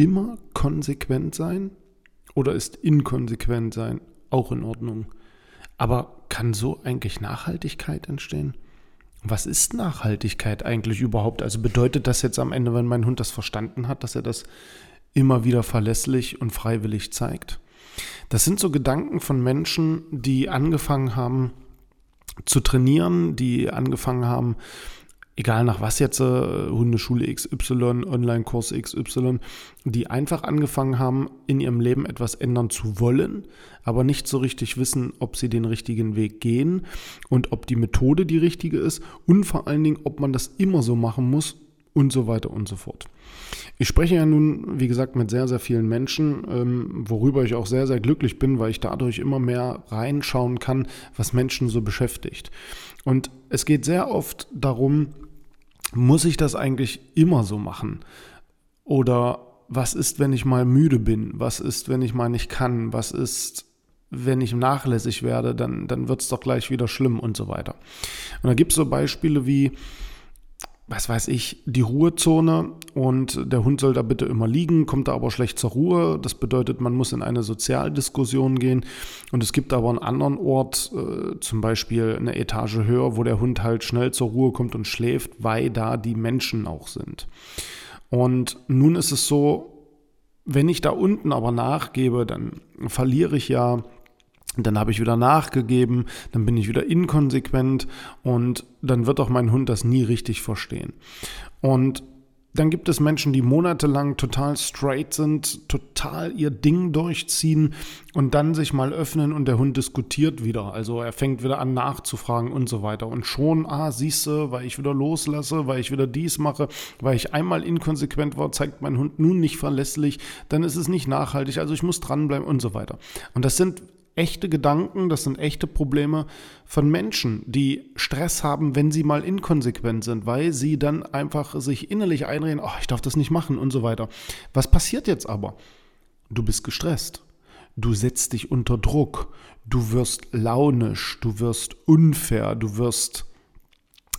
immer konsequent sein oder ist inkonsequent sein auch in Ordnung? Aber kann so eigentlich Nachhaltigkeit entstehen? Was ist Nachhaltigkeit eigentlich überhaupt? Also bedeutet das jetzt am Ende, wenn mein Hund das verstanden hat, dass er das immer wieder verlässlich und freiwillig zeigt? Das sind so Gedanken von Menschen, die angefangen haben zu trainieren, die angefangen haben, egal nach was jetzt, äh, Hundeschule XY, Online-Kurs XY, die einfach angefangen haben, in ihrem Leben etwas ändern zu wollen, aber nicht so richtig wissen, ob sie den richtigen Weg gehen und ob die Methode die richtige ist und vor allen Dingen, ob man das immer so machen muss und so weiter und so fort. Ich spreche ja nun, wie gesagt, mit sehr, sehr vielen Menschen, ähm, worüber ich auch sehr, sehr glücklich bin, weil ich dadurch immer mehr reinschauen kann, was Menschen so beschäftigt. Und es geht sehr oft darum, muss ich das eigentlich immer so machen? Oder was ist, wenn ich mal müde bin? Was ist, wenn ich mal nicht kann? Was ist, wenn ich nachlässig werde? Dann, dann wird es doch gleich wieder schlimm und so weiter. Und da gibt es so Beispiele wie, was weiß ich, die Ruhezone und der Hund soll da bitte immer liegen, kommt da aber schlecht zur Ruhe. Das bedeutet, man muss in eine Sozialdiskussion gehen und es gibt aber einen anderen Ort, äh, zum Beispiel eine Etage höher, wo der Hund halt schnell zur Ruhe kommt und schläft, weil da die Menschen auch sind. Und nun ist es so, wenn ich da unten aber nachgebe, dann verliere ich ja dann habe ich wieder nachgegeben, dann bin ich wieder inkonsequent und dann wird auch mein Hund das nie richtig verstehen. Und dann gibt es Menschen, die monatelang total straight sind, total ihr Ding durchziehen und dann sich mal öffnen und der Hund diskutiert wieder. Also er fängt wieder an nachzufragen und so weiter. Und schon, ah, siehst du, weil ich wieder loslasse, weil ich wieder dies mache, weil ich einmal inkonsequent war, zeigt mein Hund nun nicht verlässlich, dann ist es nicht nachhaltig, also ich muss dranbleiben und so weiter. Und das sind echte Gedanken, das sind echte Probleme von Menschen, die Stress haben, wenn sie mal inkonsequent sind, weil sie dann einfach sich innerlich einreden, oh, ich darf das nicht machen und so weiter. Was passiert jetzt aber? Du bist gestresst. Du setzt dich unter Druck. Du wirst launisch. Du wirst unfair. Du wirst,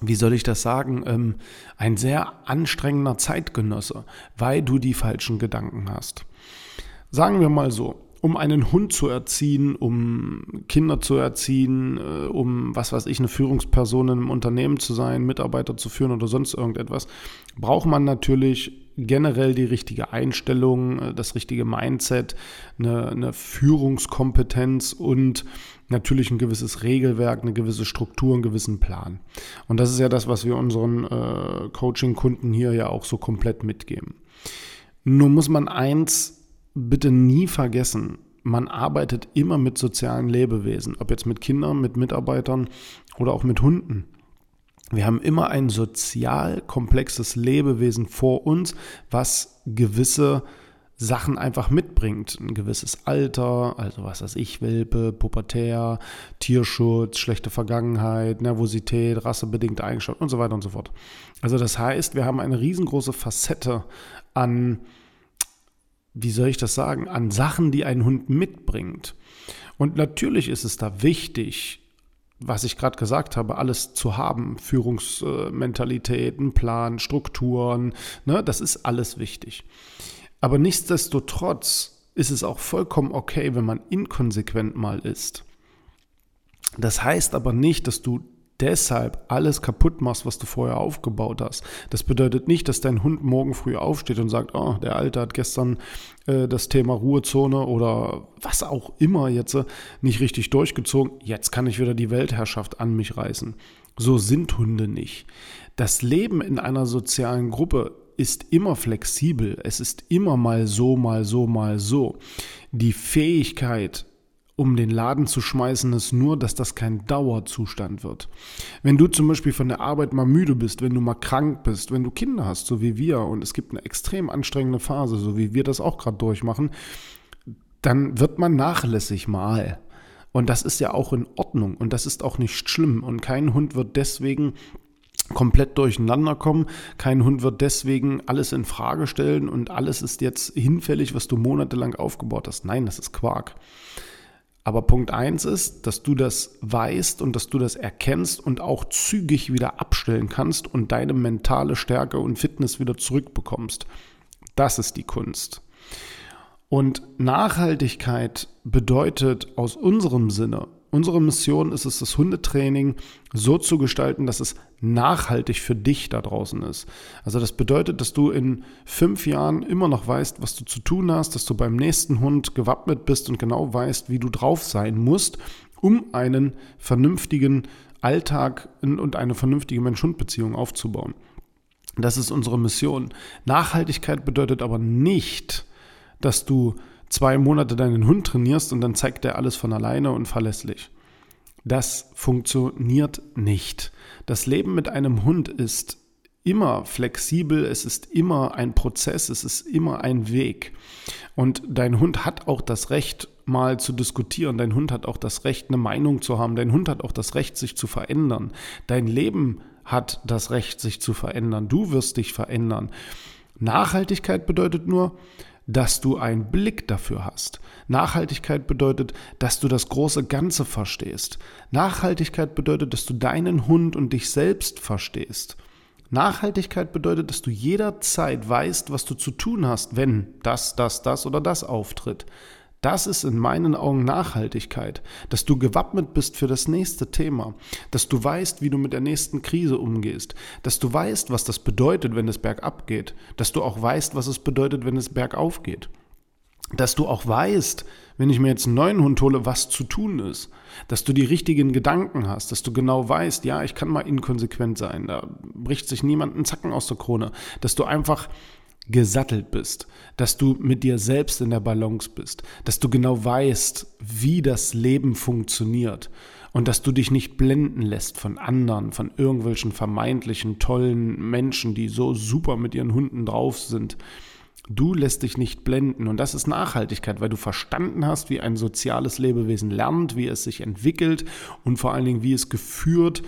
wie soll ich das sagen, ähm, ein sehr anstrengender Zeitgenosse, weil du die falschen Gedanken hast. Sagen wir mal so, um einen Hund zu erziehen, um Kinder zu erziehen, äh, um was weiß ich, eine Führungsperson in einem Unternehmen zu sein, Mitarbeiter zu führen oder sonst irgendetwas, braucht man natürlich generell die richtige Einstellung, äh, das richtige Mindset, eine, eine Führungskompetenz und natürlich ein gewisses Regelwerk, eine gewisse Struktur, einen gewissen Plan. Und das ist ja das, was wir unseren äh, Coaching-Kunden hier ja auch so komplett mitgeben. Nur muss man eins bitte nie vergessen, man arbeitet immer mit sozialen Lebewesen, ob jetzt mit Kindern, mit Mitarbeitern oder auch mit Hunden. Wir haben immer ein sozial komplexes Lebewesen vor uns, was gewisse Sachen einfach mitbringt. Ein gewisses Alter, also was weiß ich, Welpe, Pubertär, Tierschutz, schlechte Vergangenheit, Nervosität, rassebedingte Eigenschaften und so weiter und so fort. Also das heißt, wir haben eine riesengroße Facette an wie soll ich das sagen, an Sachen, die ein Hund mitbringt. Und natürlich ist es da wichtig, was ich gerade gesagt habe, alles zu haben. Führungsmentalitäten, Plan, Strukturen, ne, das ist alles wichtig. Aber nichtsdestotrotz ist es auch vollkommen okay, wenn man inkonsequent mal ist. Das heißt aber nicht, dass du deshalb alles kaputt machst, was du vorher aufgebaut hast. Das bedeutet nicht, dass dein Hund morgen früh aufsteht und sagt, oh, der Alte hat gestern äh, das Thema Ruhezone oder was auch immer jetzt äh, nicht richtig durchgezogen. Jetzt kann ich wieder die Weltherrschaft an mich reißen. So sind Hunde nicht. Das Leben in einer sozialen Gruppe ist immer flexibel. Es ist immer mal so, mal so, mal so. Die Fähigkeit, um den Laden zu schmeißen, ist nur, dass das kein Dauerzustand wird. Wenn du zum Beispiel von der Arbeit mal müde bist, wenn du mal krank bist, wenn du Kinder hast, so wie wir, und es gibt eine extrem anstrengende Phase, so wie wir das auch gerade durchmachen, dann wird man nachlässig mal. Und das ist ja auch in Ordnung und das ist auch nicht schlimm. Und kein Hund wird deswegen komplett durcheinander kommen. Kein Hund wird deswegen alles in Frage stellen und alles ist jetzt hinfällig, was du monatelang aufgebaut hast. Nein, das ist Quark. Aber Punkt eins ist, dass du das weißt und dass du das erkennst und auch zügig wieder abstellen kannst und deine mentale Stärke und Fitness wieder zurückbekommst. Das ist die Kunst. Und Nachhaltigkeit bedeutet aus unserem Sinne Unsere Mission ist es, das Hundetraining so zu gestalten, dass es nachhaltig für dich da draußen ist. Also das bedeutet, dass du in fünf Jahren immer noch weißt, was du zu tun hast, dass du beim nächsten Hund gewappnet bist und genau weißt, wie du drauf sein musst, um einen vernünftigen Alltag und eine vernünftige Mensch-Hund-Beziehung aufzubauen. Das ist unsere Mission. Nachhaltigkeit bedeutet aber nicht, dass du zwei Monate deinen Hund trainierst und dann zeigt er alles von alleine und verlässlich. Das funktioniert nicht. Das Leben mit einem Hund ist immer flexibel, es ist immer ein Prozess, es ist immer ein Weg. Und dein Hund hat auch das Recht, mal zu diskutieren. Dein Hund hat auch das Recht, eine Meinung zu haben. Dein Hund hat auch das Recht, sich zu verändern. Dein Leben hat das Recht, sich zu verändern. Du wirst dich verändern. Nachhaltigkeit bedeutet nur, dass du einen Blick dafür hast. Nachhaltigkeit bedeutet, dass du das große Ganze verstehst. Nachhaltigkeit bedeutet, dass du deinen Hund und dich selbst verstehst. Nachhaltigkeit bedeutet, dass du jederzeit weißt, was du zu tun hast, wenn das, das, das oder das auftritt. Das ist in meinen Augen Nachhaltigkeit, dass du gewappnet bist für das nächste Thema, dass du weißt, wie du mit der nächsten Krise umgehst, dass du weißt, was das bedeutet, wenn es bergab geht, dass du auch weißt, was es bedeutet, wenn es bergauf geht, dass du auch weißt, wenn ich mir jetzt einen neuen Hund hole, was zu tun ist, dass du die richtigen Gedanken hast, dass du genau weißt, ja, ich kann mal inkonsequent sein, da bricht sich niemand einen Zacken aus der Krone, dass du einfach gesattelt bist, dass du mit dir selbst in der Balance bist, dass du genau weißt, wie das Leben funktioniert und dass du dich nicht blenden lässt von anderen, von irgendwelchen vermeintlichen tollen Menschen, die so super mit ihren Hunden drauf sind. Du lässt dich nicht blenden und das ist Nachhaltigkeit, weil du verstanden hast, wie ein soziales Lebewesen lernt, wie es sich entwickelt und vor allen Dingen, wie es geführt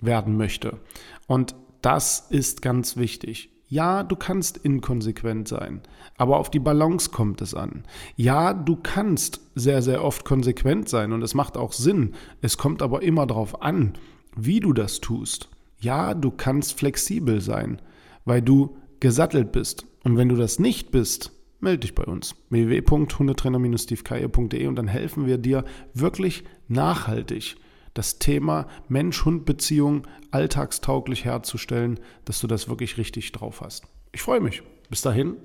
werden möchte. Und das ist ganz wichtig. Ja, du kannst inkonsequent sein, aber auf die Balance kommt es an. Ja, du kannst sehr, sehr oft konsequent sein und es macht auch Sinn. Es kommt aber immer darauf an, wie du das tust. Ja, du kannst flexibel sein, weil du gesattelt bist. Und wenn du das nicht bist, melde dich bei uns. www.hundetrainer-stevekeier.de und dann helfen wir dir wirklich nachhaltig das Thema Mensch-Hund-Beziehung alltagstauglich herzustellen, dass du das wirklich richtig drauf hast. Ich freue mich. Bis dahin,